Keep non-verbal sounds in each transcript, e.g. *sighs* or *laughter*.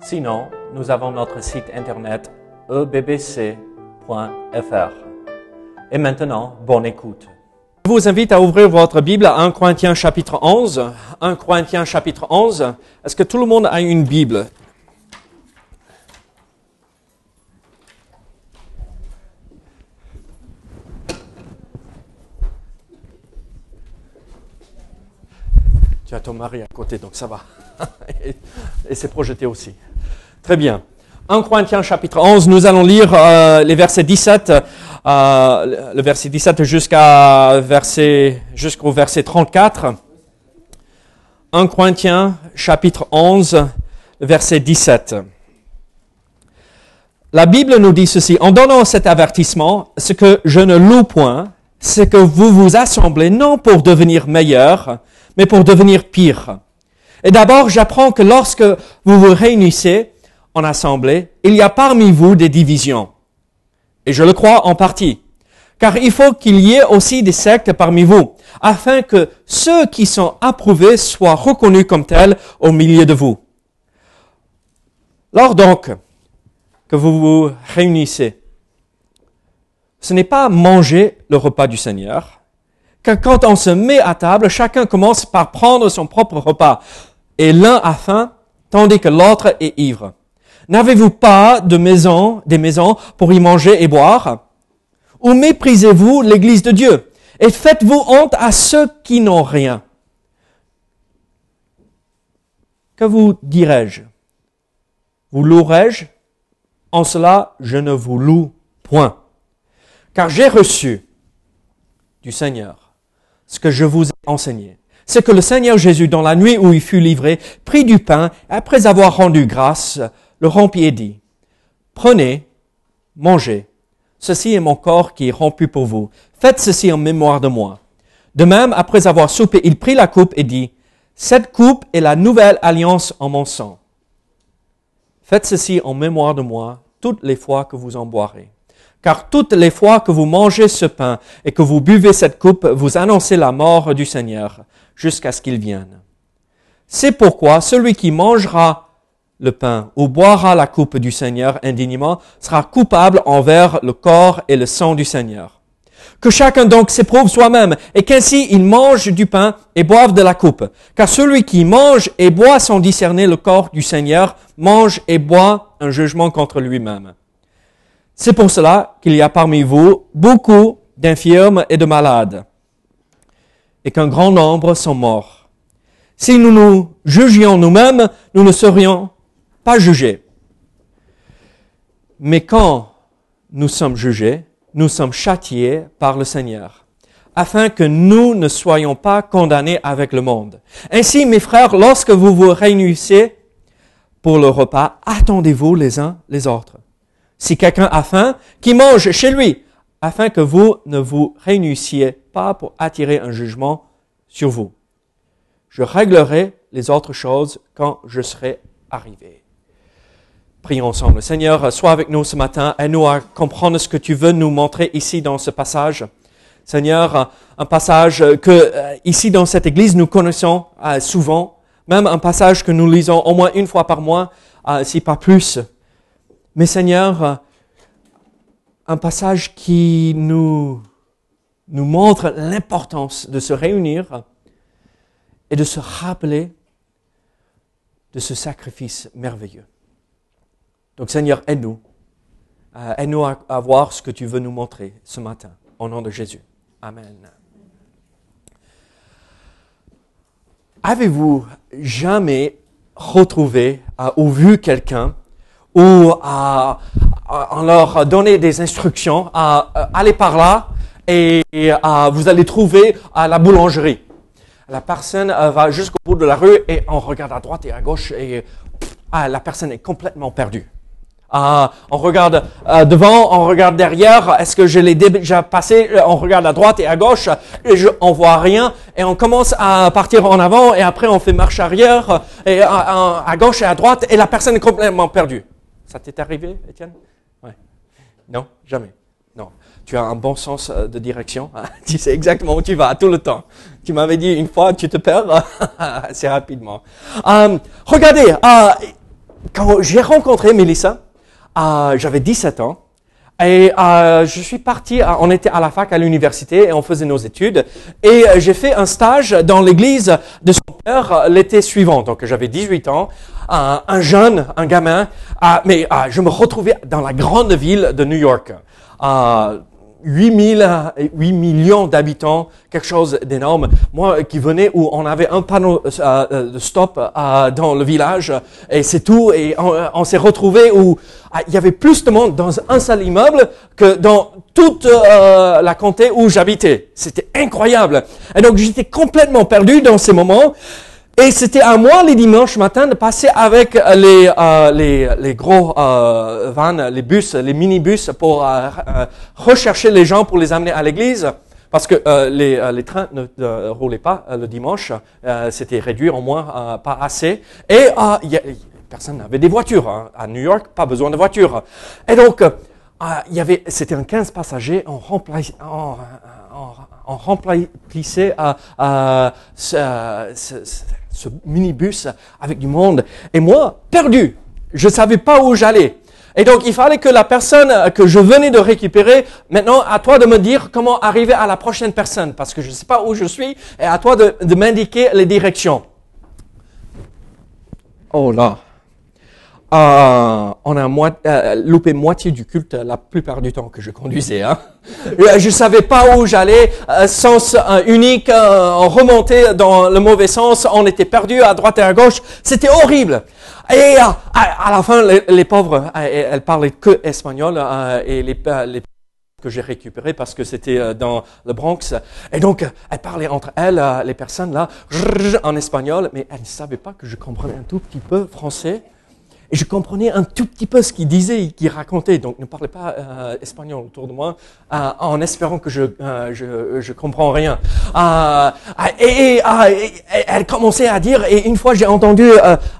Sinon, nous avons notre site internet ebbc.fr. Et maintenant, bonne écoute. Je vous invite à ouvrir votre Bible à 1 Corinthiens chapitre 11. 1 Corinthiens chapitre 11. Est-ce que tout le monde a une Bible? Tu as ton mari à côté, donc ça va. *laughs* et c'est projeté aussi. Très bien. 1 Corinthiens chapitre 11, nous allons lire euh, les versets 17, euh, le verset 17 jusqu'à verset, jusqu'au verset 34. 1 Corinthiens chapitre 11, verset 17. La Bible nous dit ceci, en donnant cet avertissement, ce que je ne loue point, c'est que vous vous assemblez non pour devenir meilleurs, mais pour devenir pire. Et d'abord, j'apprends que lorsque vous vous réunissez en assemblée, il y a parmi vous des divisions. Et je le crois en partie. Car il faut qu'il y ait aussi des sectes parmi vous, afin que ceux qui sont approuvés soient reconnus comme tels au milieu de vous. Lors donc que vous vous réunissez, ce n'est pas manger le repas du Seigneur, car quand on se met à table, chacun commence par prendre son propre repas, et l'un a faim, tandis que l'autre est ivre. N'avez-vous pas de maison, des maisons pour y manger et boire? Ou méprisez-vous l'église de Dieu? Et faites-vous honte à ceux qui n'ont rien? Que vous dirais-je? Vous louerai-je? En cela, je ne vous loue point. Car j'ai reçu du Seigneur ce que je vous ai enseigné. C'est que le Seigneur Jésus, dans la nuit où il fut livré, prit du pain, après avoir rendu grâce, le rompit et dit, Prenez, mangez, ceci est mon corps qui est rompu pour vous. Faites ceci en mémoire de moi. De même, après avoir soupé, il prit la coupe et dit, Cette coupe est la nouvelle alliance en mon sang. Faites ceci en mémoire de moi toutes les fois que vous en boirez. Car toutes les fois que vous mangez ce pain et que vous buvez cette coupe, vous annoncez la mort du Seigneur jusqu'à ce qu'il vienne. C'est pourquoi celui qui mangera le pain ou boira la coupe du Seigneur indignement sera coupable envers le corps et le sang du Seigneur. Que chacun donc s'éprouve soi-même et qu'ainsi il mange du pain et boive de la coupe. Car celui qui mange et boit sans discerner le corps du Seigneur mange et boit un jugement contre lui-même. C'est pour cela qu'il y a parmi vous beaucoup d'infirmes et de malades, et qu'un grand nombre sont morts. Si nous nous jugions nous-mêmes, nous ne serions pas jugés. Mais quand nous sommes jugés, nous sommes châtiés par le Seigneur, afin que nous ne soyons pas condamnés avec le monde. Ainsi, mes frères, lorsque vous vous réunissez pour le repas, attendez-vous les uns les autres. Si quelqu'un a faim, qu'il mange chez lui, afin que vous ne vous réunissiez pas pour attirer un jugement sur vous. Je réglerai les autres choses quand je serai arrivé. Prions ensemble. Seigneur, sois avec nous ce matin. Aide-nous à comprendre ce que tu veux nous montrer ici dans ce passage. Seigneur, un passage que euh, ici dans cette église nous connaissons euh, souvent, même un passage que nous lisons au moins une fois par mois, euh, si pas plus. Mais Seigneur, un passage qui nous, nous montre l'importance de se réunir et de se rappeler de ce sacrifice merveilleux. Donc Seigneur, aide-nous. Euh, aide-nous à, voir ce que tu veux nous montrer ce matin. Au nom de Jésus. Amen. Avez-vous jamais retrouvé euh, ou vu quelqu'un ou à, à, leur donner des instructions, à, aller par là et, vous allez trouver à la boulangerie. La personne va jusqu'au bout de la rue et on regarde à droite et à gauche et la personne est complètement perdue. Ah, on regarde euh, devant, on regarde derrière. Est-ce que je l'ai déjà passé On regarde à droite et à gauche et je, on voit rien. Et on commence à partir en avant et après on fait marche arrière et à, à gauche et à droite et la personne est complètement perdue. Ça t'est arrivé, Étienne? Ouais. Non, jamais. Non. Tu as un bon sens euh, de direction. Hein? *laughs* tu sais exactement où tu vas tout le temps. Tu m'avais dit une fois, tu te perds *laughs* assez rapidement. Euh, regardez, quand j'ai rencontré Mélissa, j'avais 17 ans. Et euh, je suis parti, on était à la fac à l'université et on faisait nos études. Et euh, j'ai fait un stage dans l'église de son père euh, l'été suivant. Donc j'avais 18 ans, un jeune, un gamin. mais je me retrouvais dans la grande ville de New York. 8, 000, 8 millions d'habitants, quelque chose d'énorme. Moi qui venais où on avait un panneau euh, euh, de stop euh, dans le village et c'est tout. Et on, s'est retrouvé où ah, il y avait plus de monde dans un seul immeuble que dans toute la comté où j'habitais. C'était incroyable. Et donc j'étais complètement perdu dans ces moments. Et c'était à moi les dimanches matin de passer avec les, euh, les, les, gros euh, vannes, les bus, les minibus pour euh, euh, rechercher les gens pour les amener à l'église. Parce que euh, les, les, trains ne, roulaient pas le dimanche, c'était réduit au moins pas assez. Et y a, personne n'avait des voitures. Hein. À New York, pas besoin de voitures. Et donc, il y avait, c'était un 15 passagers, on on, on, remplissait ce, ce ce minibus avec du monde. Et moi, perdu, je ne savais pas où j'allais. Et donc, il fallait que la personne que je venais de récupérer, maintenant, à toi de me dire comment arriver à la prochaine personne, parce que je ne sais pas où je suis, et à toi de, de m'indiquer les directions. Oh là. Euh, on a euh, loupé moitié du culte la plupart du temps que je conduisais. Hein. Euh, je savais pas où j'allais, sens unique, on remontait dans le mauvais sens, on était perdu à droite et à gauche, c'était horrible. Et à, la fin, les, pauvres, elles parlaient que espagnol et les, les que j'ai récupéré parce que c'était dans le Bronx. Et donc, elles parlaient entre elles, les personnes là, en espagnol, mais elles ne savaient pas que je comprenais un tout petit peu français. Et je comprenais un tout petit peu ce qu'il disait qu'il racontait. Donc ne parlez pas euh, espagnol autour de moi euh, en espérant que je euh, je, je comprends rien. Euh, et, et, elle commençait à dire. Et une fois j'ai entendu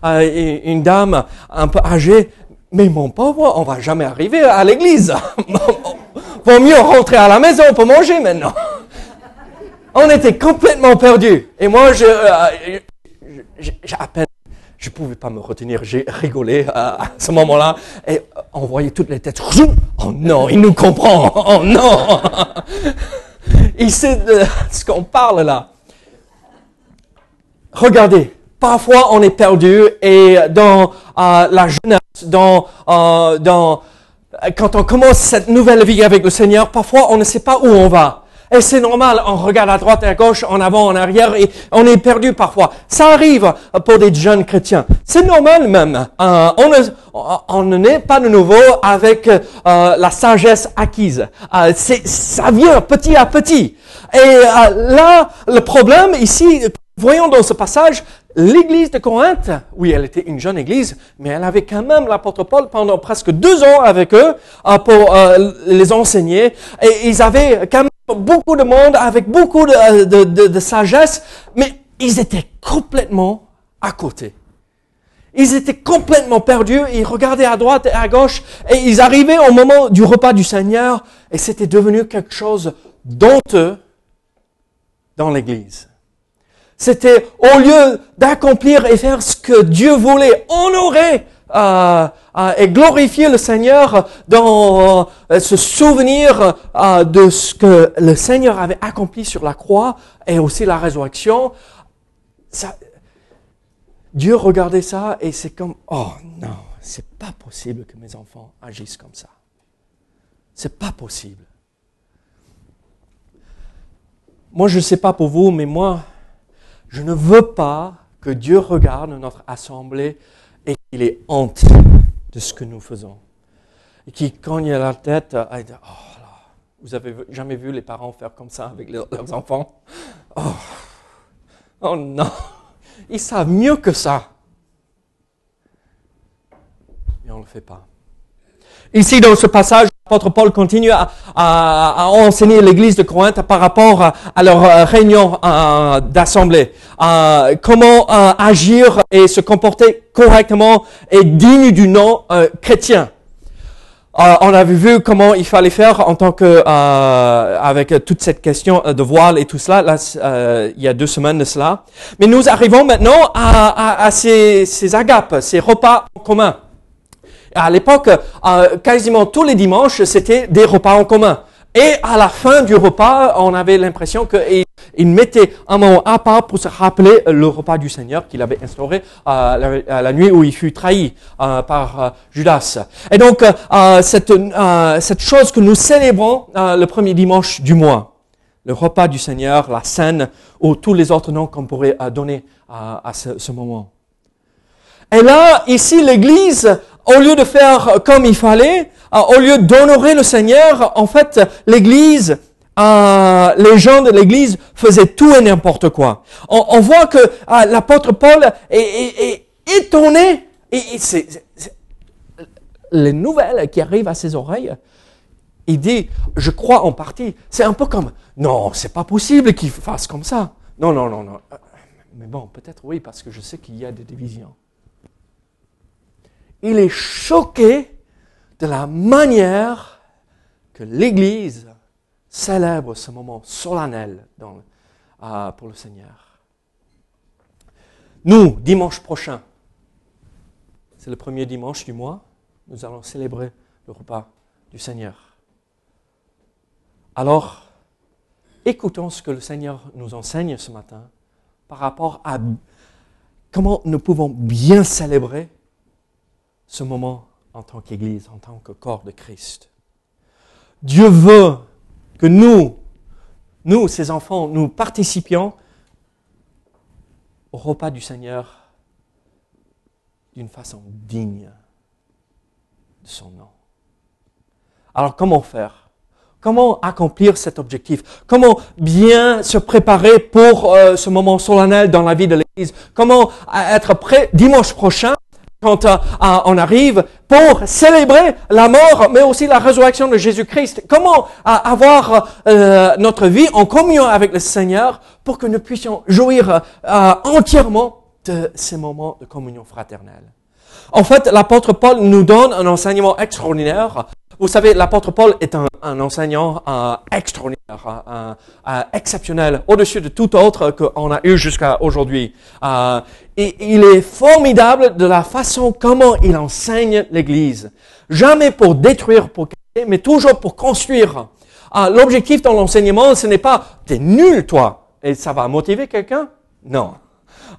une dame un peu âgée. Mais mon pauvre, on va jamais arriver à l'église. *laughs* Vaut mieux rentrer à la maison pour manger maintenant. On était complètement perdus. Et moi, je, j'ai à peine je ne pouvais pas me retenir, j'ai rigolé à, ce moment-là et on voyait toutes les têtes. Oh non, il nous comprend. Oh non. Il sait de ce qu'on parle là. Regardez, parfois on est perdu et dans euh, la jeunesse, euh, dans, quand on commence cette nouvelle vie avec le Seigneur, parfois on ne sait pas où on va. Et c'est normal, on regarde à droite et à gauche, en avant, en arrière, et on est perdu parfois. Ça arrive pour des jeunes chrétiens. C'est normal même. Euh, on, ne, pas de nouveau avec euh, la sagesse acquise. Euh, ça vient petit à petit. Et là, le problème ici, voyons dans ce passage, l'église de Corinthe, oui, elle était une jeune église, mais elle avait quand même l'apôtre Paul pendant presque deux ans avec eux pour les enseigner. Et ils avaient quand même beaucoup de monde avec beaucoup de, de, sagesse, mais ils étaient complètement à côté. Ils étaient complètement perdus, ils regardaient à droite et à gauche, et ils arrivaient au moment du repas du Seigneur, et c'était devenu quelque chose d'honteux dans l'Église. C'était au lieu d'accomplir et faire ce que Dieu voulait, honorer euh, euh, et glorifier le Seigneur dans euh, ce souvenir de ce que le Seigneur avait accompli sur la croix et aussi la résurrection. Dieu regardait ça et c'est comme, oh non, c'est pas possible que mes enfants agissent comme ça. C'est pas possible. Moi, je ne sais pas pour vous, mais moi, je ne veux pas que Dieu regarde notre assemblée et qu'il ait honte de ce que nous faisons. Et qui cogne la tête, euh, et dit, oh là, vous avez jamais vu les parents faire comme ça avec leurs enfants? Oh, oh non, ils savent mieux que ça. fait pas. Ici, dans ce passage, l'apôtre Paul continue à, enseigner l'église de Corinthe par rapport à, leur euh, réunion euh, d'assemblée. Euh, comment agir et se comporter correctement et digne du nom chrétien. on avait vu comment il fallait faire en tant que avec toute cette question de voile et tout cela là il y a deux semaines de cela. Mais nous arrivons maintenant à, ces, ces agapes, ces repas en commun. À l'époque, euh, quasiment tous les dimanches, c'était des repas en commun. Et à la fin du repas, on avait l'impression qu'il mettait un moment à part pour se rappeler le repas du Seigneur qu'il avait instauré euh, la, nuit où il fut trahi euh, par Judas. Et donc, cette, chose que nous célébrons le premier dimanche du mois, le repas du Seigneur, la scène, ou tous les autres noms qu'on pourrait donner à ce moment. Et là, ici, l'Église au lieu de faire comme il fallait, euh, au lieu d'honorer le Seigneur, en fait, l'Église, euh, les gens de l'Église faisaient tout et n'importe quoi. On, voit que euh, l'apôtre Paul est, étonné et, les nouvelles qui arrivent à ses oreilles. Il dit, je crois en partie. C'est un peu comme, non, c'est pas possible qu'il fasse comme ça. Non, non, non, non. Mais bon, peut-être oui, parce que je sais qu'il y a des divisions il est choqué de la manière que l'Église célèbre ce moment solennel euh, pour le Seigneur. Nous, dimanche prochain, c'est le premier dimanche du mois, nous allons célébrer le repas du Seigneur. Alors, écoutons ce que le Seigneur nous enseigne ce matin par rapport à comment nous pouvons bien célébrer ce moment en tant qu'Église, en tant que corps de Christ. Dieu veut que nous, nous, ses enfants, nous participions au repas du Seigneur d'une façon digne de son nom. Alors comment faire? Comment accomplir cet objectif? Comment bien se préparer pour euh, ce moment solennel dans la vie de l'Église? Comment être prêt dimanche prochain quand euh, euh, on arrive pour célébrer la mort, mais aussi la résurrection de Jésus-Christ. Comment euh, avoir notre vie en communion avec le Seigneur pour que nous puissions jouir entièrement de ces moments de communion fraternelle? En fait, l'apôtre Paul nous donne un enseignement extraordinaire vous savez, l'apôtre Paul est un, enseignant extraordinaire, exceptionnel, au-dessus de tout autre qu'on a eu jusqu'à aujourd'hui. Euh, et il est formidable de la façon comment il enseigne l'Église. Jamais pour détruire, pour casser, mais toujours pour construire. Euh, l'objectif dans l'enseignement, ce n'est pas « t'es nul, toi », et ça va motiver quelqu'un? Non.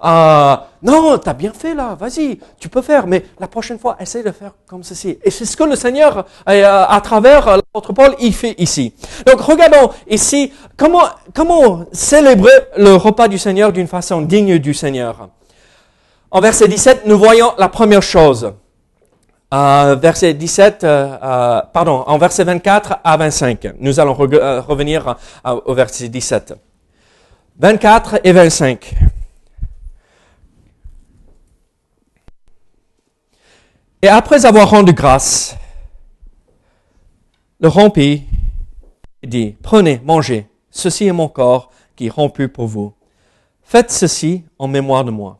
Euh, non, tu as bien fait là, vas-y, tu peux faire, mais la prochaine fois, essaye de faire comme ceci. Et c'est ce que le Seigneur, euh, à travers euh, l'apôtre Paul, il fait ici. Donc regardons ici comment, célébrer le repas du Seigneur d'une façon digne du Seigneur. En verset 17, nous voyons la première chose. Euh, verset 17, euh, pardon, en verset 24 à 25. Nous allons revenir au verset 17. 24 et 25. Et après avoir rendu grâce, le rompit dit, prenez, mangez, ceci est mon corps qui est rompu pour vous. Faites ceci en mémoire de moi.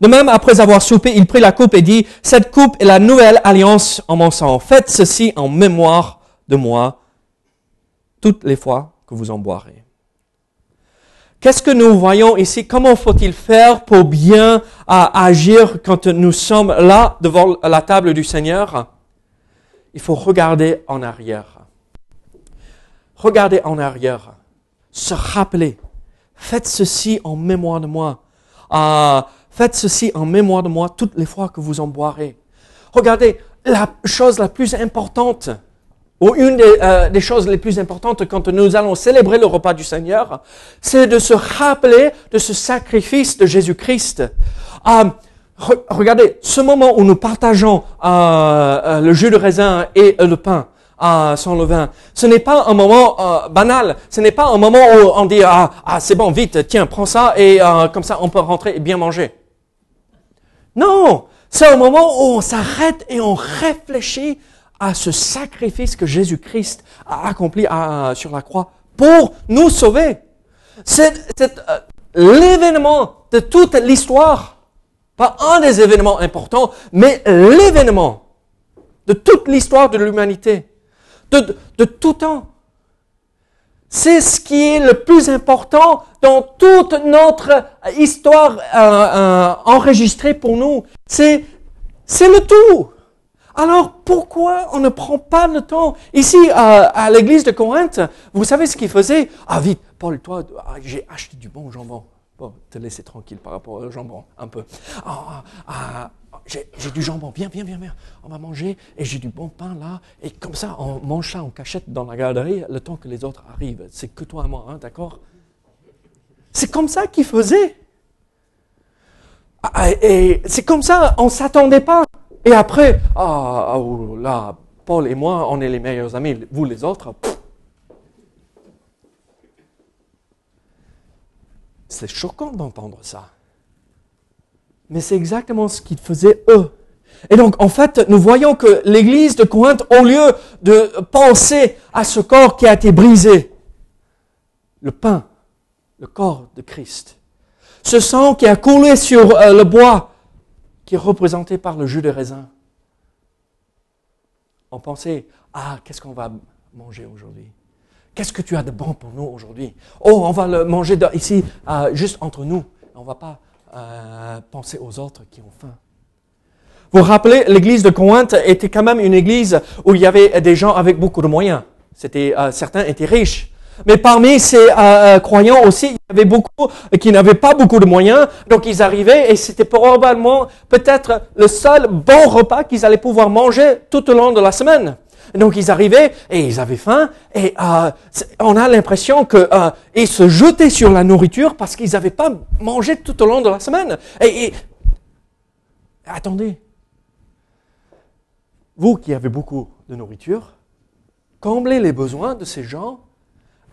De même, après avoir soupé, il prit la coupe et dit, cette coupe est la nouvelle alliance en mon sang. Faites ceci en mémoire de moi toutes les fois que vous en boirez. Qu'est-ce que nous voyons ici? Comment faut-il faire pour bien euh, agir quand nous sommes là devant la table du Seigneur? Il faut regarder en arrière. Regardez en arrière. Se rappeler. Faites ceci en mémoire de moi. Euh, faites ceci en mémoire de moi toutes les fois que vous en boirez. Regardez, la chose la plus importante, ou une euh, des, choses les plus importantes quand nous allons célébrer le repas du Seigneur, c'est de se rappeler de ce sacrifice de Jésus-Christ. Euh, regardez, ce moment où nous partageons euh, le jus de raisin et le pain sans le vin, ce n'est pas un moment banal, ce n'est pas un moment où on dit ah, ah c'est bon, vite, tiens, prends ça et comme ça on peut rentrer et bien manger. Non, C'est un moment où on s'arrête et on réfléchit à ce sacrifice que Jésus-Christ a accompli sur la croix pour nous sauver. C'est euh, l'événement de toute l'histoire. Pas un des événements importants, mais l'événement de toute l'histoire de l'humanité. De, de tout temps. C'est ce qui est le plus important dans toute notre histoire euh, euh, enregistrée pour nous. C'est, c'est le tout. Alors pourquoi on ne prend pas le temps? Ici, à l'église de Corinthe, vous savez ce qu'ils faisaient Ah vite, Paul, toi, ah, j'ai acheté du bon jambon. Bon, te laisser tranquille par rapport au jambon, un peu. Ah, ah, j'ai du jambon, viens, viens, viens, viens. On va manger et j'ai du bon pain là. Et comme ça, on mange ça en cachette dans la galerie le temps que les autres arrivent. C'est que toi et moi, hein, d'accord? C'est comme ça qu'ils faisaient. Et c'est comme ça, on ne s'attendait pas. Et après, ah, oh, là, Paul et moi, on est les meilleurs amis. Vous, les autres, c'est choquant d'entendre ça. Mais c'est exactement ce qu'ils faisaient eux. Et donc, en fait, nous voyons que l'église de Corinthe, au lieu de penser à ce corps qui a été brisé, le pain, le corps de Christ, ce sang qui a coulé sur euh, le bois, qui est représenté par le jus de raisin. On pensait, ah, qu'est-ce qu'on va manger aujourd'hui? Qu'est-ce que tu as de bon pour nous aujourd'hui? Oh, on va le manger ici, euh, juste entre nous. On ne va pas euh, penser aux autres qui ont faim. Vous vous rappelez, l'église de Corinthe était quand même une église où il y avait des gens avec beaucoup de moyens. Euh, certains étaient riches. Mais parmi ces euh, euh, croyants aussi, il y avait beaucoup qui n'avaient pas beaucoup de moyens. Donc ils arrivaient et c'était probablement peut-être le seul bon repas qu'ils allaient pouvoir manger tout au long de la semaine. Donc ils arrivaient et ils avaient faim et euh, on a l'impression qu'ils se jetaient sur la nourriture parce qu'ils n'avaient pas mangé tout au long de la semaine. et attendez, vous qui avez beaucoup de nourriture, comblez les besoins de ces gens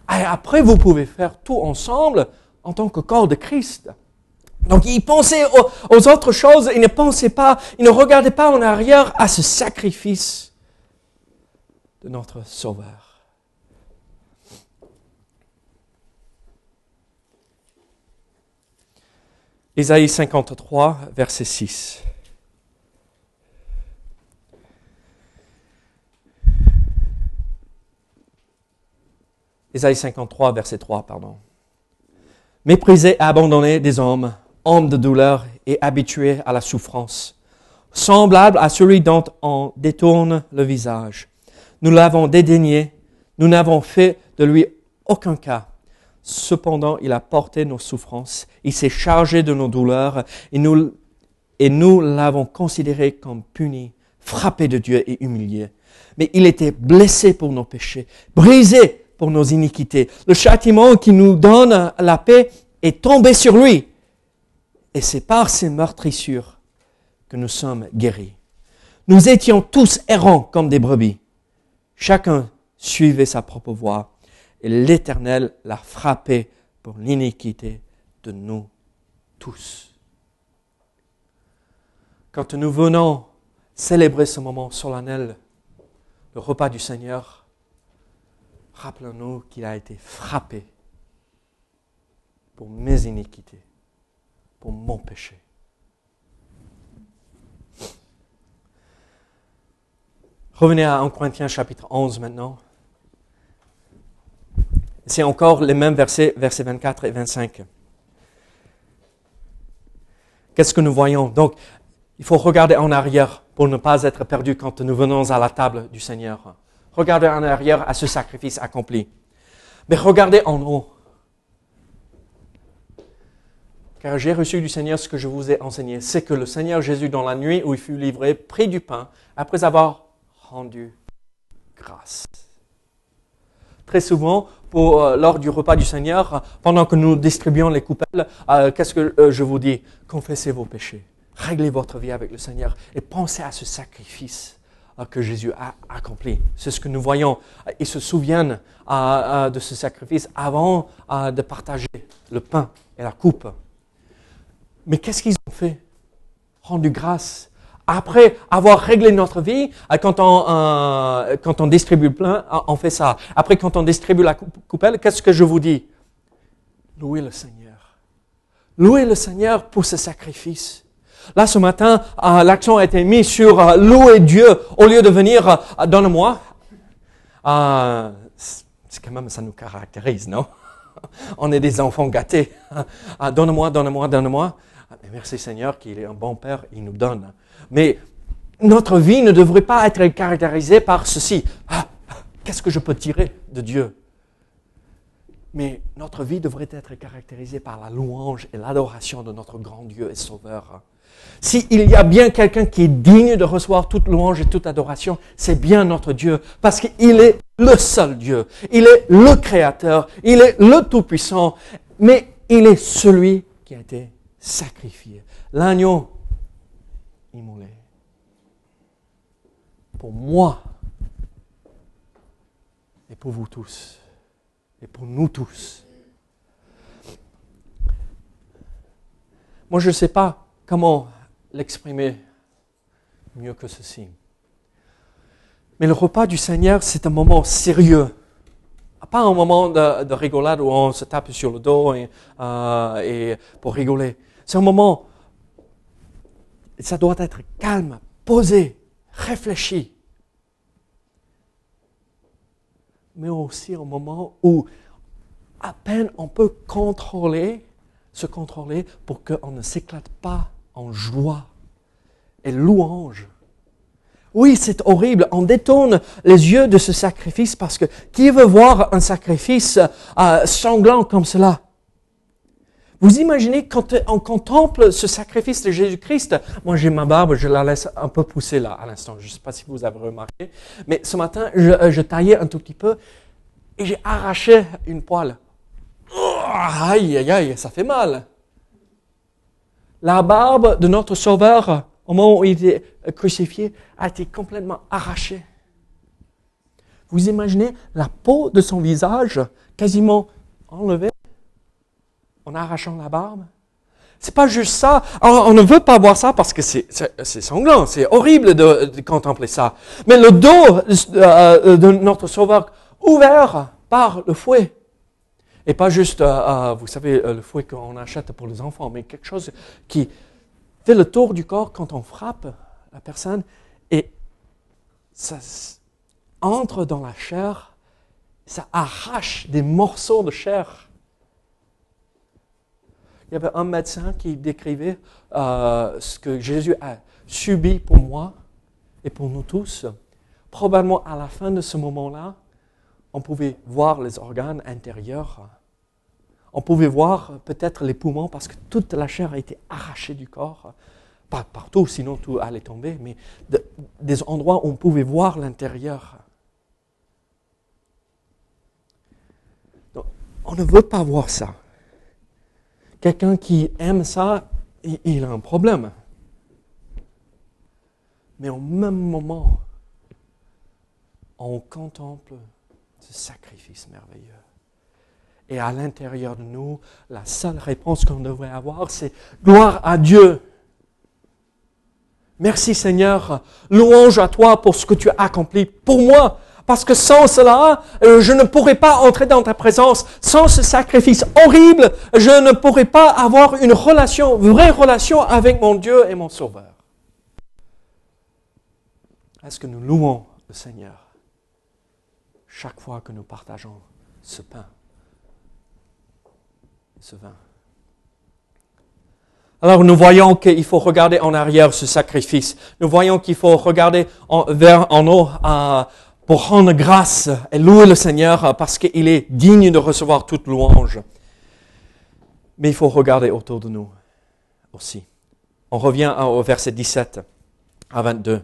et après, vous pouvez faire tout ensemble en tant que corps de Christ. Donc, il pensait aux, autres choses, il ne pensait pas, il ne regardait pas en arrière à ce sacrifice de notre Sauveur. Ésaïe 53, verset 6. Ésaïe 53, verset 3, pardon. Méprisé abandonné des hommes, homme de douleur et habitué à la souffrance, semblable à celui dont on détourne le visage. Nous l'avons dédaigné, nous n'avons fait de lui aucun cas. Cependant, il a porté nos souffrances, il s'est chargé de nos douleurs, et nous l'avons considéré comme puni, frappé de Dieu et humilié. Mais il était blessé pour nos péchés, brisé pour nos iniquités. Le châtiment qui nous donne la paix est tombé sur lui. Et c'est par ses meurtrissures que nous sommes guéris. Nous étions tous errants comme des brebis. Chacun suivait sa propre voie. Et l'Éternel l'a frappé pour l'iniquité de nous tous. Quand nous venons célébrer ce moment solennel, le repas du Seigneur, rappelons-nous qu'il a été frappé pour mes iniquités, pour mon péché. Revenez à 1 Corinthiens chapitre 11 maintenant. C'est encore les mêmes versets, versets 24 et 25. Qu'est-ce que nous voyons? Donc, il faut regarder en arrière pour ne pas être perdu quand nous venons à la table du Seigneur. Regardez en arrière à ce sacrifice accompli. Mais regardez en haut. Car j'ai reçu du Seigneur ce que je vous ai enseigné. C'est que le Seigneur Jésus, dans la nuit où il fut livré, prit du pain après avoir rendu grâce. Très souvent, euh, lors du repas du Seigneur, pendant que nous distribuons les coupelles, euh, qu'est-ce que euh, je vous dis? Confessez vos péchés, réglez votre vie avec le Seigneur et pensez à ce sacrifice que Jésus a accompli. C'est ce que nous voyons. Ils se souviennent de ce sacrifice avant de partager le pain et la coupe. Mais qu'est-ce qu'ils ont fait? Rendu grâce Après avoir réglé notre vie, euh, quand on, euh, quand on distribue le plein, on fait ça. Après, quand on distribue la coupelle, qu'est-ce que je vous dis? Louez le Seigneur. Louez le Seigneur pour ce sacrifice. Là, ce matin, l'accent a été mis sur louer Dieu au lieu de venir, donne-moi. c'est quand même, ça nous caractérise, non? *laughs* On est des enfants gâtés. *laughs* donne-moi, donne-moi, donne-moi. Ah, merci Seigneur qu'il est un bon Père, il nous donne. Mais notre vie ne devrait pas être caractérisée par ceci. Ah, qu'est-ce que je peux tirer de Dieu? Mais notre vie devrait être caractérisée par la louange et l'adoration de notre grand Dieu et Sauveur. S'il y a bien quelqu'un qui est digne de recevoir toute louange et toute adoration, c'est bien notre Dieu, parce qu'il est le seul Dieu, il est le Créateur, il est le Tout-Puissant, mais il est celui qui a été sacrifié. L'agneau immolé. Pour moi et pour vous tous et pour nous tous. Moi, je ne sais pas comment l'exprimer mieux que ceci. Mais le repas du Seigneur, c'est un moment sérieux. Pas un moment de, rigolade où on se tape sur le dos et, euh, et pour rigoler. C'est un moment, ça doit être calme, posé, réfléchi. Mais aussi un moment où à peine on peut contrôler, se contrôler pour qu'on ne s'éclate pas en joie et louange. Oui, c'est horrible. On détourne les yeux de ce sacrifice parce que qui veut voir un sacrifice euh, sanglant comme cela? Vous imaginez quand on contemple ce sacrifice de Jésus-Christ, moi j'ai ma barbe, je la laisse un peu pousser là à l'instant, je ne sais pas si vous avez remarqué, mais ce matin je, euh, taillais un tout petit peu et j'ai arraché une poêle. Oh, aïe, aïe, aïe, ça fait mal. La barbe de notre Sauveur, au moment où il était crucifié, a été complètement arrachée. Vous imaginez la peau de son visage quasiment enlevée en arrachant la barbe? C'est pas juste ça. On, ne veut pas voir ça parce que c'est sanglant, c'est horrible de, contempler ça. Mais le dos euh, de notre Sauveur ouvert par le fouet. Et pas juste, euh, euh, vous savez, le fouet qu'on achète pour les enfants, mais quelque chose qui fait le tour du corps quand on frappe la personne et ça entre dans la chair, ça arrache des morceaux de chair il y avait un médecin qui décrivait euh, ce que Jésus a subi pour moi et pour nous tous. Probablement à la fin de ce moment-là, on pouvait voir les organes intérieurs. On pouvait voir peut-être les poumons parce que toute la chair a été arrachée du corps. Pas partout, sinon tout allait tomber, mais des endroits où on pouvait voir l'intérieur. On ne veut pas voir ça. Quelqu'un qui aime ça, il a un problème. Mais au même moment, on contemple ce sacrifice merveilleux. Et à l'intérieur de nous, la seule réponse qu'on devrait avoir, c'est gloire à Dieu. Merci Seigneur, louange à toi pour ce que tu as accompli pour moi. Parce que sans cela, euh, je ne pourrais pas entrer dans ta présence. Sans ce sacrifice horrible, je ne pourrais pas avoir une relation, vraie relation avec mon Dieu et mon Sauveur. Est-ce que nous louons le Seigneur chaque fois que nous partageons ce pain, alors nous voyons qu'il faut regarder en arrière ce sacrifice. Nous voyons qu'il faut regarder en, vers en haut à, pour rendre grâce et louer le Seigneur parce qu'il est digne de recevoir toute louange. Mais il faut regarder autour de nous aussi. On revient au verset 17 à 22.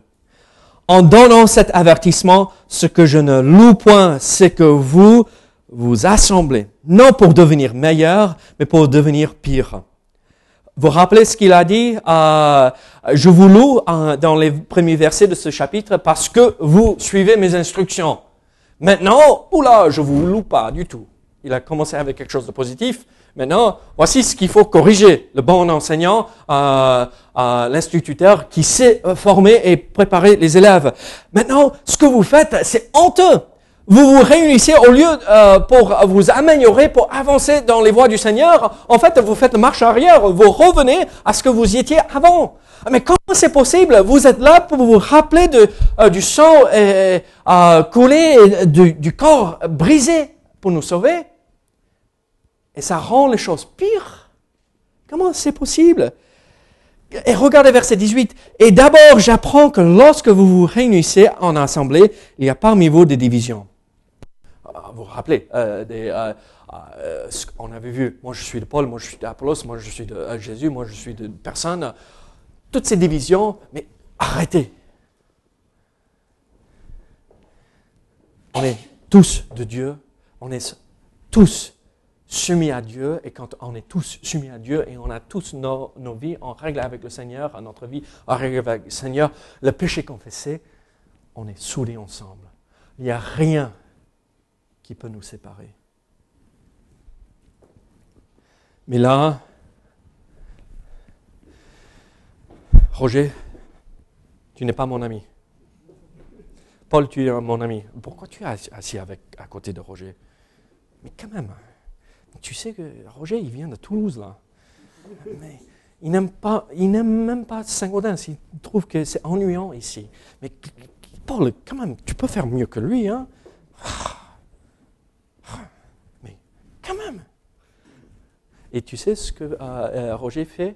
En donnant cet avertissement, ce que je ne loue point, c'est que vous vous assemblez, non pour devenir meilleur, mais pour devenir pire. Vous rappelez ce qu'il a dit euh, Je vous loue dans les premiers versets de ce chapitre parce que vous suivez mes instructions. Maintenant, oula, je vous loue pas du tout. Il a commencé avec quelque chose de positif. Maintenant, voici ce qu'il faut corriger. Le bon enseignant, euh, euh, l'instituteur qui sait former et préparer les élèves. Maintenant, ce que vous faites, c'est honteux. Vous vous réunissez au lieu euh, pour vous améliorer, pour avancer dans les voies du Seigneur. En fait, vous faites marche arrière. Vous revenez à ce que vous y étiez avant. Mais comment c'est possible? Vous êtes là pour vous rappeler de, euh, du sang euh, coulé, du, du corps brisé pour nous sauver. Et ça rend les choses pires. Comment c'est possible? Et regardez verset 18. Et d'abord, j'apprends que lorsque vous vous réunissez en assemblée, il y a parmi vous des divisions. Ah, vous vous rappelez, euh, euh, euh, on avait vu, moi je suis de Paul, moi je suis d'Apollos, moi je suis de Jésus, moi je suis de personne. Toutes ces divisions, mais arrêtez. On est tous de Dieu, on est tous soumis à Dieu, et quand on est tous soumis à Dieu et on a tous nos, vies en règle avec le Seigneur, notre vie en règle avec le Seigneur, le péché confessé, on est soudés ensemble. Il n'y a rien qui peut nous séparer. Mais là, Roger, tu n'es pas mon ami. Paul, tu es mon ami. Pourquoi tu es assis avec, à côté de Roger? Mais quand même, tu sais que Roger, il vient de Toulouse, là. Mais il n'aime pas, il n'aime même pas Saint-Gaudens. Il trouve que c'est ennuyant ici. Mais Paul, quand même, tu peux faire mieux que lui, hein? *sighs* Mais quand même. Et tu sais ce que euh, euh, Roger fait?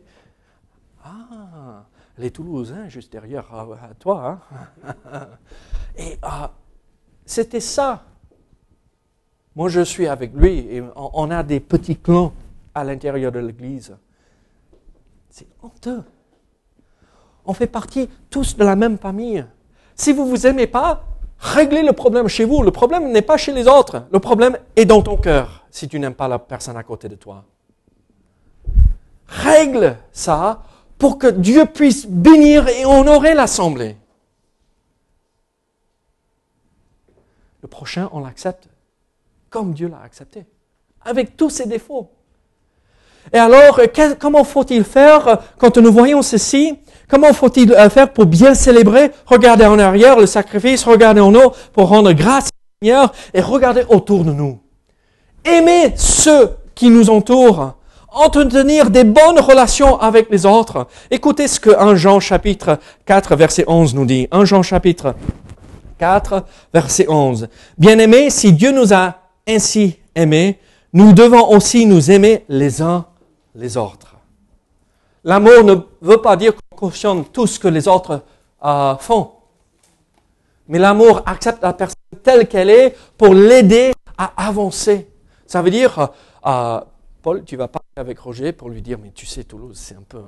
Ah, les Toulousains, juste derrière à, toi. Hein? *laughs* Et euh, c'était ça moi, je suis avec lui et on a des petits clans à l'intérieur de l'Église. C'est honteux. On fait partie tous de la même famille. Si vous ne vous aimez pas, réglez le problème chez vous. Le problème n'est pas chez les autres. Le problème est dans ton cœur si tu n'aimes pas la personne à côté de toi. Règle ça pour que Dieu puisse bénir et honorer l'assemblée. Le prochain, on l'accepte comme Dieu l'a accepté, avec tous ses défauts. Et alors, comment faut-il faire quand nous voyons ceci? Comment faut-il euh, faire pour bien célébrer? Regardez en arrière le sacrifice, regardez en haut pour rendre grâce au Seigneur et regardez autour de nous. Aimer ceux qui nous entourent, entretenir des bonnes relations avec les autres. Écoutez ce que 1 Jean chapitre 4 verset 11 nous dit. 1 Jean chapitre 4 verset 11. Bien-aimés, si Dieu nous a ainsi aimés, nous devons aussi nous aimer les uns les autres. L'amour ne veut pas dire qu'on cautionne tout ce que les autres euh, font. Mais l'amour accepte la personne telle qu'elle est pour l'aider à avancer. Ça veut dire, euh, euh, Paul, tu vas parler avec Roger pour lui dire, mais tu sais, Toulouse, c'est un peu,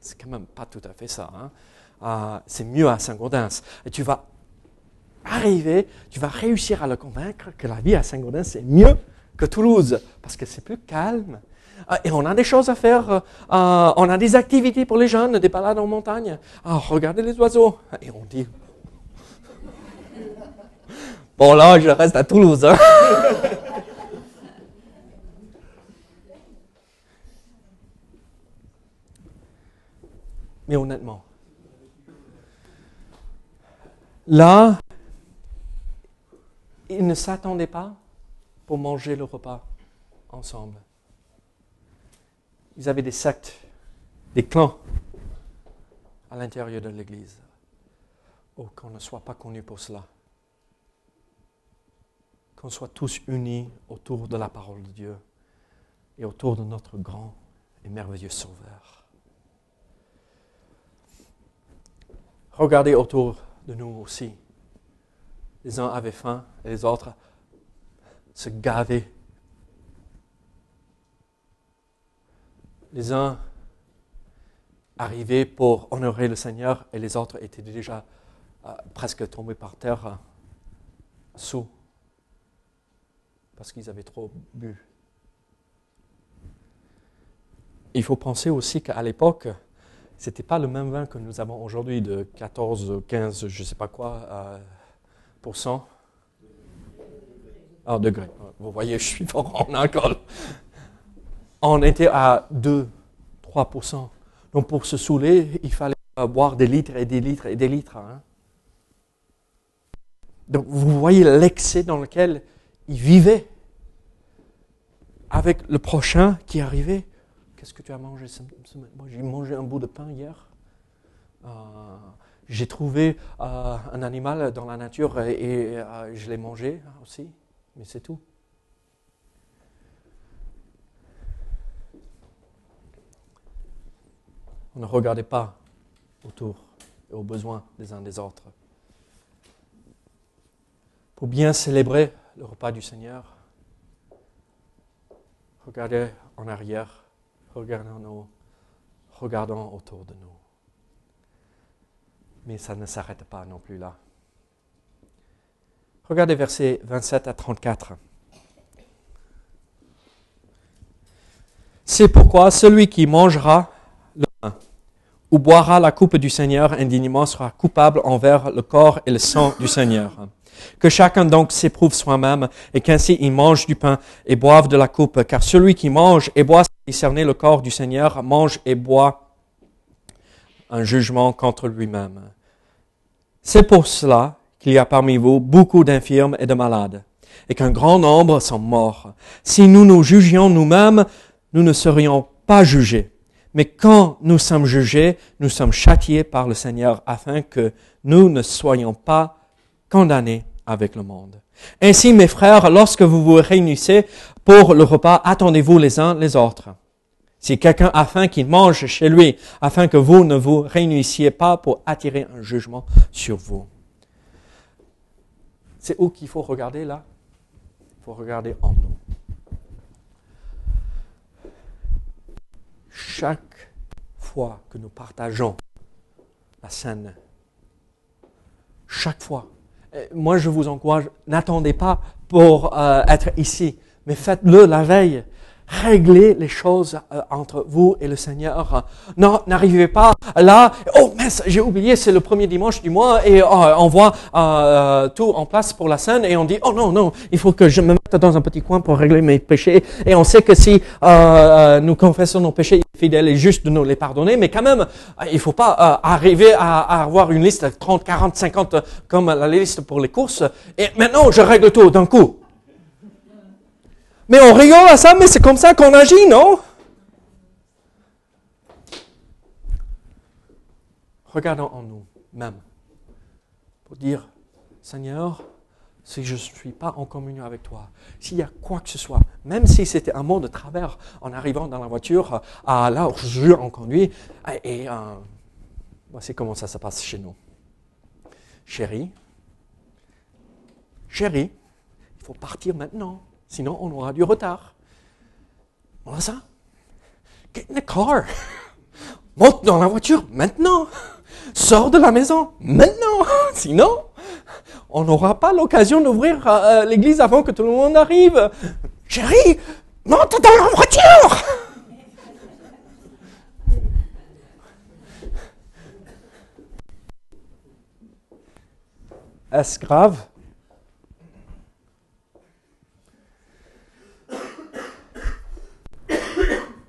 c'est quand même pas tout à fait ça. Hein. c'est mieux à Saint-Gaudens. Et tu vas arriver, tu vas réussir à le convaincre que la vie à Saint-Gaudens, c'est mieux que Toulouse, parce que c'est plus calme. Ah, et on a des choses à faire, euh, on a des activités pour les jeunes, des balades en montagne. Ah, regardez les oiseaux. Et on dit, *laughs* bon là, je reste à Toulouse. Hein. *laughs* Mais honnêtement, là, ils ne s'attendaient pas pour manger le repas ensemble. Ils avaient des sectes, des clans à l'intérieur de l'Église. Oh, qu'on ne soit pas connus pour cela. Qu'on soit tous unis autour de la parole de Dieu et autour de notre grand et merveilleux Sauveur. Regardez autour de nous aussi les uns avaient faim et les autres se gavaient. Les uns arrivaient pour honorer le Seigneur et les autres étaient déjà euh, presque tombés par terre, euh, sous, parce qu'ils avaient trop bu. Il faut penser aussi qu'à l'époque, ce n'était pas le même vin que nous avons aujourd'hui de 14, 15, je ne sais pas quoi. Euh, ah, degrés. Vous voyez, je suis fort en alcool. On était à 2, 3%. Donc pour se saouler, il fallait boire des litres et des litres et des litres. Hein. Donc vous voyez l'excès dans lequel il vivait avec le prochain qui arrivait. Qu'est-ce que tu as mangé Moi, j'ai mangé un bout de pain hier. Euh, j'ai trouvé euh, un animal dans la nature et, euh, je l'ai mangé aussi, mais c'est tout. On ne regardait pas autour et aux besoins des uns des autres. Pour bien célébrer le repas du Seigneur, regardez en arrière, regardons, regardons autour de nous. Mais ça ne s'arrête pas non plus là. Regardez versets 27 à 34. C'est pourquoi celui qui mangera ou boira la coupe du Seigneur indignement sera coupable envers le corps et le sang du Seigneur. Que chacun donc s'éprouve soi-même et qu'ainsi il mange du pain et boive de la coupe, car celui qui mange et boit sans discerner le corps du Seigneur mange et boit un jugement contre lui-même. C'est pour cela qu'il y a parmi vous beaucoup d'infirmes et de malades, et qu'un grand nombre sont morts. Si nous nous jugions nous-mêmes, nous ne serions pas jugés. Mais quand nous sommes jugés, nous sommes châtiés par le Seigneur afin que nous ne soyons pas condamnés avec le monde. Ainsi, mes frères, lorsque vous vous réunissez pour le repas, attendez-vous les uns les autres. Si quelqu'un a faim, qu'il mange chez lui, afin que vous ne vous réunissiez pas pour attirer un jugement sur vous. C'est où qu'il faut regarder là? Il faut regarder en nous. Chaque fois que nous partageons la scène, chaque fois, moi je vous encourage, n'attendez pas pour euh, être ici, mais faites-le la veille régler les choses euh, entre vous et le Seigneur. Non, n'arrivez pas là, oh mince, j'ai oublié, c'est le premier dimanche du mois et oh, on voit euh, tout en place pour la scène et on dit, oh non, non, il faut que je me mette dans un petit coin pour régler mes péchés. Et on sait que si euh, nous confessons nos péchés, il est fidèle et juste de nous les pardonner, mais quand même, il faut pas arriver à, à, avoir une liste de 30, 40, 50 comme la liste pour les courses. Et maintenant, je règle tout d'un coup. Mais on rigole à ça, mais c'est comme ça qu'on agit, non? Regardons en nous même pour dire, Seigneur, si je ne suis pas en communion avec toi, s'il y a quoi que ce soit, même si c'était un mot de travers en arrivant dans la voiture, à là où je en conduit, et euh, voici comment ça se passe chez nous. Chérie, chérie, il faut partir maintenant. Sinon, on aura du retard. Voilà ça. Get in the car. *laughs* Monte dans la voiture maintenant. Sors de la maison maintenant. *laughs* Sinon, on n'aura pas l'occasion d'ouvrir euh, l'église avant que tout le monde arrive. Chérie, monte dans la voiture. *laughs* Est-ce grave?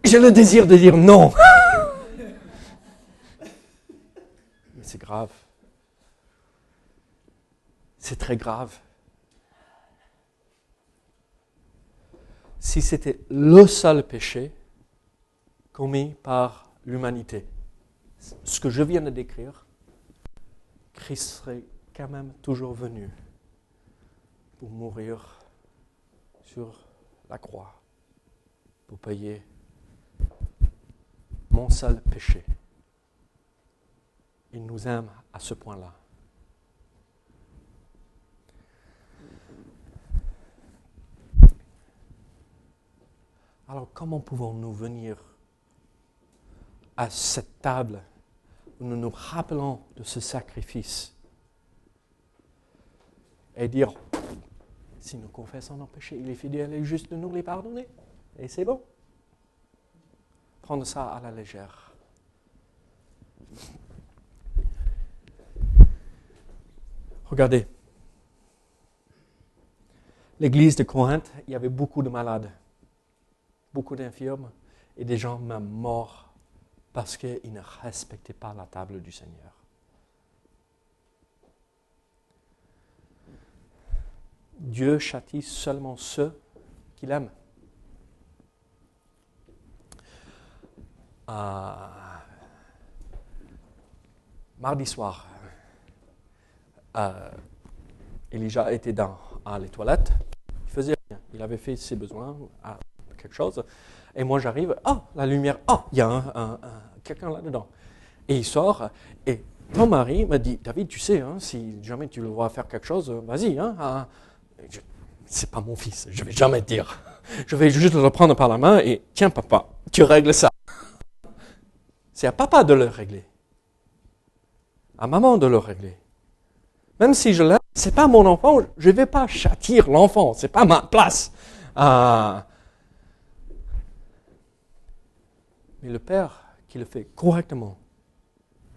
J'ai le désir de dire non. *laughs* Mais c'est grave. C'est très grave. Si c'était le seul péché commis par l'humanité, ce que je viens de décrire, Christ serait quand même toujours venu pour mourir sur la croix, pour payer mon seul péché. Il nous aime à ce point-là. Alors comment pouvons-nous venir à cette table où nous nous rappelons de ce sacrifice et dire, si nous confessons nos péchés, il est fidèle et juste de nous les pardonner. Et c'est bon prendre ça à la légère. Regardez, l'église de Corinthe, il y avait beaucoup de malades. beaucoup d'infirmes et des gens même morts parce qu'ils ne respectaient pas la table du Seigneur. Dieu châtie seulement ceux qu'il aime. Mardi soir, euh, Elijah était dans les toilettes. Il faisait rien. Il avait fait ses besoins, quelque chose. Et moi, j'arrive. Oh, la lumière. Oh, il y a un, quelqu'un là-dedans. Et il sort. Et ton mari me dit David, tu sais, hein, si jamais tu le vois faire quelque chose, vas-y. Hein. c'est pas mon fils. Je vais jamais te dire. Je vais juste le prendre par la main et tiens, papa, tu règles ça. C'est à papa de le régler. À maman de le régler. Même si je l'aime, c'est pas mon enfant, je ne vais pas châtir l'enfant, c'est pas ma place. Ah. Mais le père qui le fait correctement,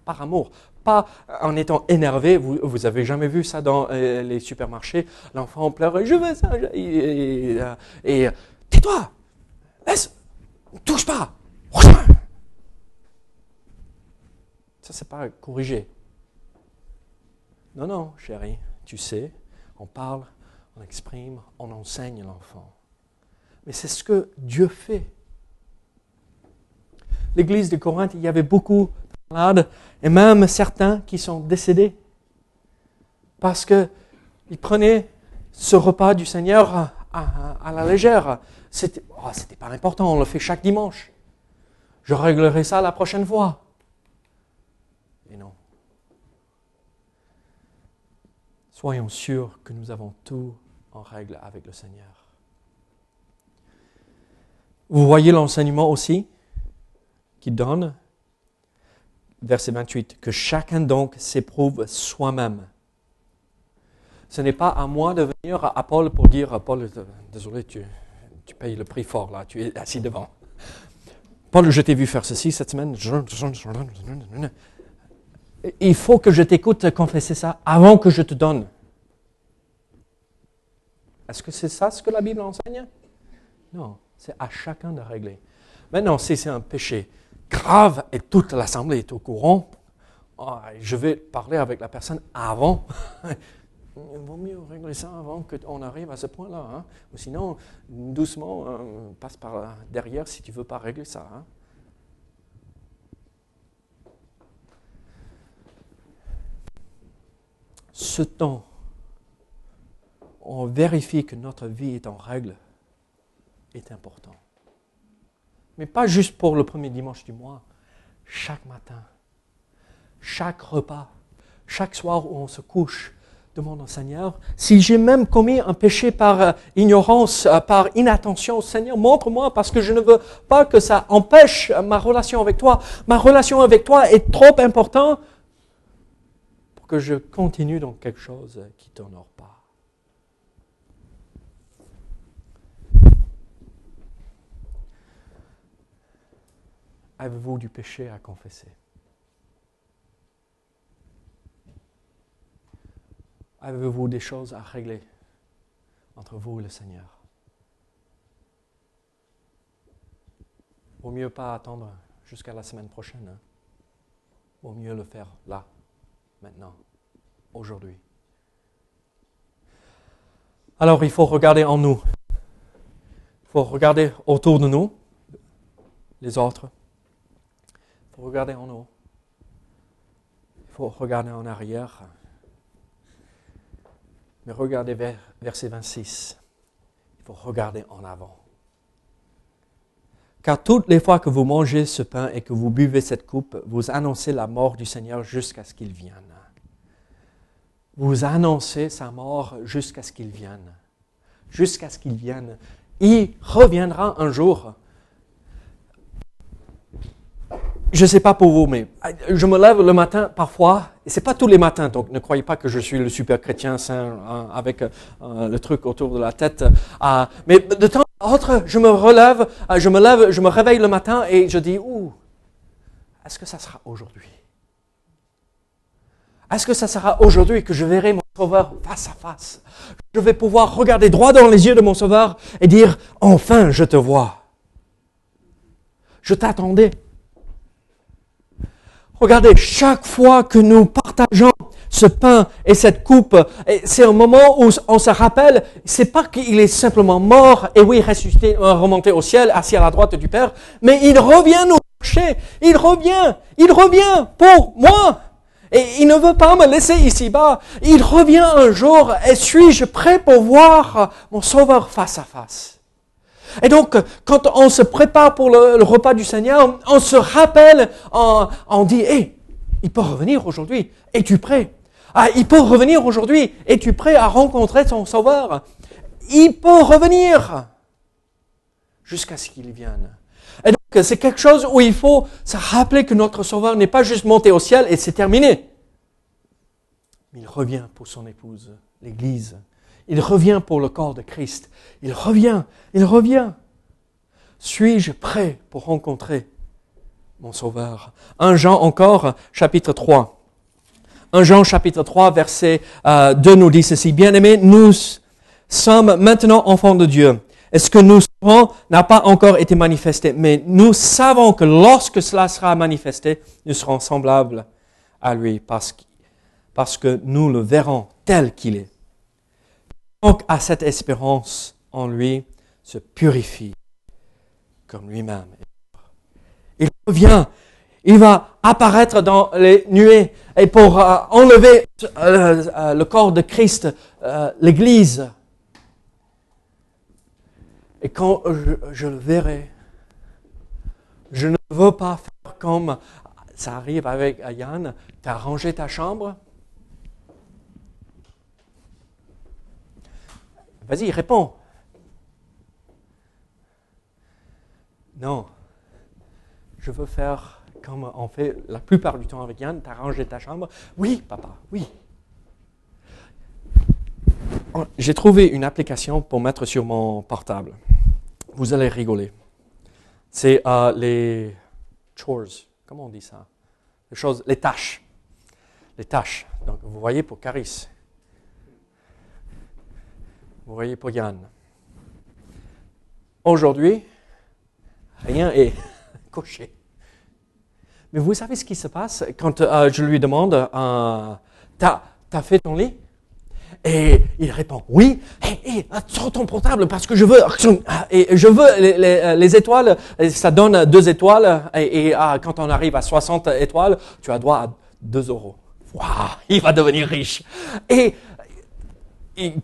par amour, pas en étant énervé. Vous, vous avez jamais vu ça dans euh, les supermarchés L'enfant pleure, je veux ça, et, et, tais-toi, laisse, touche pas. Ça, c'est pas corrigé. Non, non, chérie, tu sais, on parle, on exprime, on enseigne l'enfant. Mais c'est ce que Dieu fait. L'église de Corinthe, il y avait beaucoup de malades et même certains qui sont décédés parce qu'ils prenaient ce repas du Seigneur à, la légère. C'était oh, pas important, on le fait chaque dimanche. Je réglerai ça la prochaine fois. Soyons sûrs que nous avons tout en règle avec le Seigneur. Vous voyez l'enseignement aussi qui donne, verset 28, que chacun donc s'éprouve soi-même. Ce n'est pas à moi de venir à Paul pour dire, Paul, désolé, tu, tu payes le prix fort là, tu es assis devant. Paul, je t'ai vu faire ceci cette semaine. Il faut que je t'écoute confesser ça avant que je te donne. Est-ce que c'est ça ce que la Bible enseigne? Non, c'est à chacun de régler. Maintenant, si c'est un péché grave et toute l'assemblée est au courant, ah, je vais parler avec la personne avant. *laughs* Il vaut mieux régler ça avant qu'on arrive à ce point-là. Hein. Ou sinon, doucement, euh, passe par derrière si tu ne veux pas régler ça. Hein. Ce temps, on vérifie que notre vie est en règle, est important. Mais pas juste pour le premier dimanche du mois, chaque matin, chaque repas, chaque soir où on se couche, demande au Seigneur, si j'ai même commis un péché par euh, ignorance, euh, par inattention, Seigneur, montre-moi parce que je ne veux pas que ça empêche ma relation avec toi. Ma relation avec toi est trop importante que je continue dans quelque chose qui ne t'honore pas. Avez-vous du péché à confesser? Avez-vous des choses à régler entre vous et le Seigneur? Vaut mieux pas attendre jusqu'à la semaine prochaine. Hein? Vaut mieux le faire là maintenant, aujourd'hui. Alors il faut regarder en nous. Il faut regarder autour de nous, les autres. Il faut regarder en nous. Il faut regarder en arrière. Mais regardez vers verset 26. Il faut regarder en avant. Car toutes les fois que vous mangez ce pain et que vous buvez cette coupe, vous annoncez la mort du Seigneur jusqu'à ce qu'il vienne vous annoncez sa mort jusqu'à ce qu'il vienne. Jusqu'à ce qu'il vienne. Il reviendra un jour. Je ne sais pas pour vous, mais je me lève le matin parfois, et ce n'est pas tous les matins, donc ne croyez pas que je suis le super chrétien saint hein, avec euh, le truc autour de la tête. Euh, mais de temps à autre, je me relève, euh, je me lève, je me réveille le matin et je dis, ouh, est-ce que ça sera aujourd'hui? Est-ce que ça sera aujourd'hui que je verrai mon Sauveur face à face? Je vais pouvoir regarder droit dans les yeux de mon Sauveur et dire, enfin je te vois. Je t'attendais. Regardez, chaque fois que nous partageons ce pain et cette coupe, c'est un moment où on se rappelle, c'est pas qu'il est simplement mort et oui, ressuscité, euh, remonté au ciel, assis à la droite du Père, mais il revient nous chercher. Il revient. Il revient pour moi. Et il ne veut pas me laisser ici-bas. Il revient un jour et suis-je prêt pour voir mon Sauveur face à face? Et donc, quand on se prépare pour le, repas du Seigneur, on se rappelle, on, dit, hé, il peut revenir aujourd'hui. Es-tu prêt? Ah, il peut revenir aujourd'hui. Es-tu prêt à rencontrer ton Sauveur? Il peut revenir jusqu'à ce qu'il vienne. Et donc, c'est quelque chose où il faut se rappeler que notre Sauveur n'est pas juste monté au ciel et c'est terminé. Il revient pour son épouse, l'Église. Il revient pour le corps de Christ. Il revient, il revient. Suis-je prêt pour rencontrer mon Sauveur? 1 Jean encore, chapitre 3. 1 Jean chapitre 3, verset 2 euh, nous dit ceci. Bien-aimés, nous sommes maintenant enfants de Dieu. Et ce que nous savons n'a pas encore été manifesté, mais nous savons que lorsque cela sera manifesté, nous serons semblables à lui parce que nous le verrons tel qu'il est donc à cette espérance en lui se purifie comme lui-même. Il revient, il va apparaître dans les nuées et pour euh, enlever euh, euh, le corps de Christ, l'Église. Et quand je, le verrai, je ne veux pas faire comme ça arrive avec Yann, tu as rangé ta chambre, Vas-y, réponds. Non. Je veux faire comme on fait la plupart du temps avec Yann, t'as rangé ta chambre. Oui, papa, oui. Oh, j'ai trouvé une application pour mettre sur mon portable. Vous allez rigoler. C'est euh, les chores. Comment on dit ça? Les choses, les tâches. Les tâches. Donc, vous voyez pour Caris, vous voyez pour Yann. Aujourd'hui, rien est *laughs* coché. Mais vous savez ce qui se passe quand euh, je lui demande euh, T'as as fait ton lit? Et il répond Oui. Hé, sors ton portable parce que je veux. Et je veux les, les, étoiles. Ça donne deux étoiles. Et, ah, quand on arrive à 60 étoiles, tu as droit à 2 euros. Waouh, il va devenir riche. Et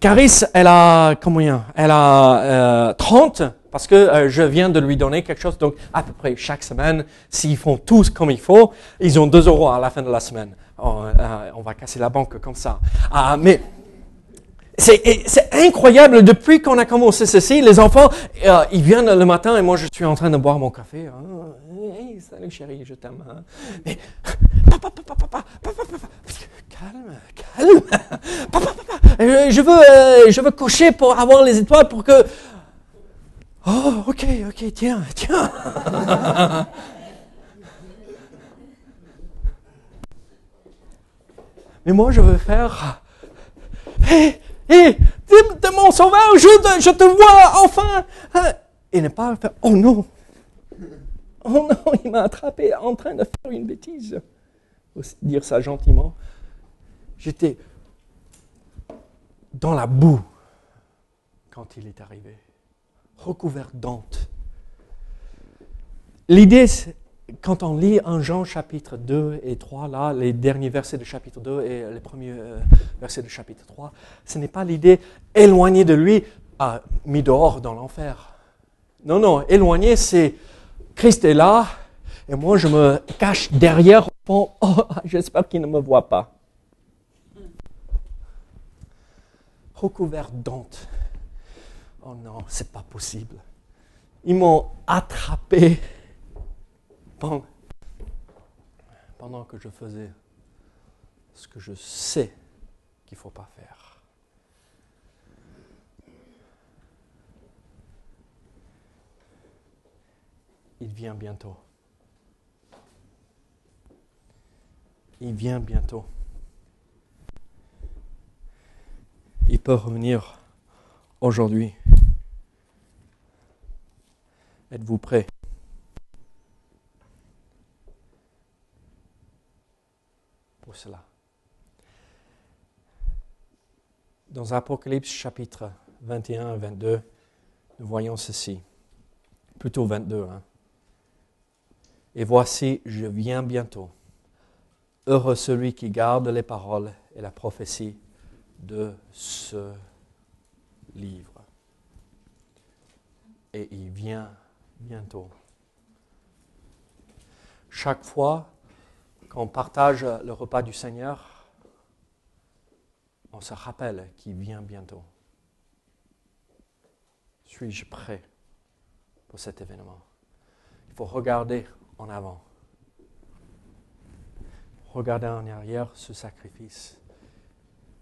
Caris, elle a combien? Elle a 30 euh, parce que euh, je viens de lui donner quelque chose. Donc, à peu près chaque semaine, s'ils font tous comme il faut, ils ont 2 euros à la fin de la semaine. Oh, euh, on va casser la banque comme ça. Ah, mais c'est incroyable. Depuis qu'on a commencé ceci, les enfants, ils viennent le matin et moi, je suis en train de boire mon café. Hey, salut chérie, je t'aime. Hein. Mais, *laughs* calme, calme. *laughs* Je veux, euh, je veux cocher pour avoir les étoiles pour que. Oh, ok, ok, tiens, tiens. *laughs* Mais moi, je veux faire. Hé, hé, mon sauveur, je, je te vois enfin. Et ne pas faire. Oh non. *laughs* Oh non, il m'a attrapé en train de faire une bêtise. Faut dire ça gentiment. J'étais dans la boue quand il est arrivé, recouvert d'honte. L'idée, quand on lit en Jean chapitre 2 et 3, là, les derniers versets de chapitre 2 et les premiers euh, versets de chapitre 3, ce n'est pas l'idée éloigné de lui, ah, mis dehors dans l'enfer. Non, non, éloigné, c'est Christ est là, et moi je me cache derrière *laughs* Oh, j'espère qu'il ne me voit pas. recouvert d'honte. Oh non, c'est pas possible. Ils m'ont attrapé pendant, pendant que je faisais ce que je sais qu'il ne faut pas faire. il vient bientôt. Il vient bientôt. Il peut revenir aujourd'hui. Êtes-vous prêt? Pour cela Dans Apocalypse chapitre 21 et 22, nous voyons ceci. Plutôt 22, hein? Et voici, je viens bientôt. Heureux celui qui garde les paroles et la prophétie de ce livre. Et il vient bientôt. Chaque fois qu'on partage le repas du Seigneur, on se rappelle qu'il vient bientôt. Suis-je prêt pour cet événement? Il faut regarder en avant. Regarder en arrière ce sacrifice.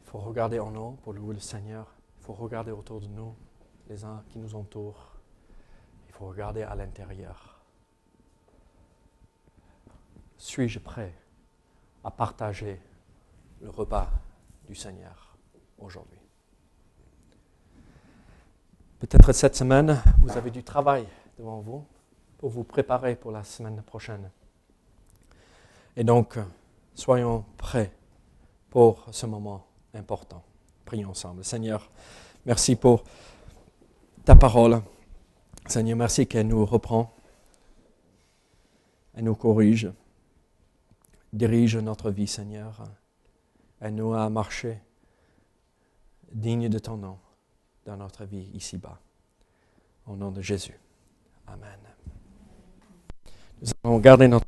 Il faut regarder en haut pour louer le Seigneur. Il faut regarder autour de nous, les uns qui nous entourent. Il faut regarder à l'intérieur. Suis-je prêt à partager le repas du Seigneur aujourd'hui? Peut-être cette semaine, vous avez du travail devant vous pour vous préparer pour la semaine prochaine. Et donc, soyons prêts pour ce moment important. Prions ensemble. Seigneur, merci pour ta parole. Seigneur, merci qu'elle nous reprend, elle nous corrige dirige notre vie, Seigneur. Aide-nous à marcher digne de ton nom dans notre vie ici-bas. Au nom de Jésus. Amen. Nous allons garder notre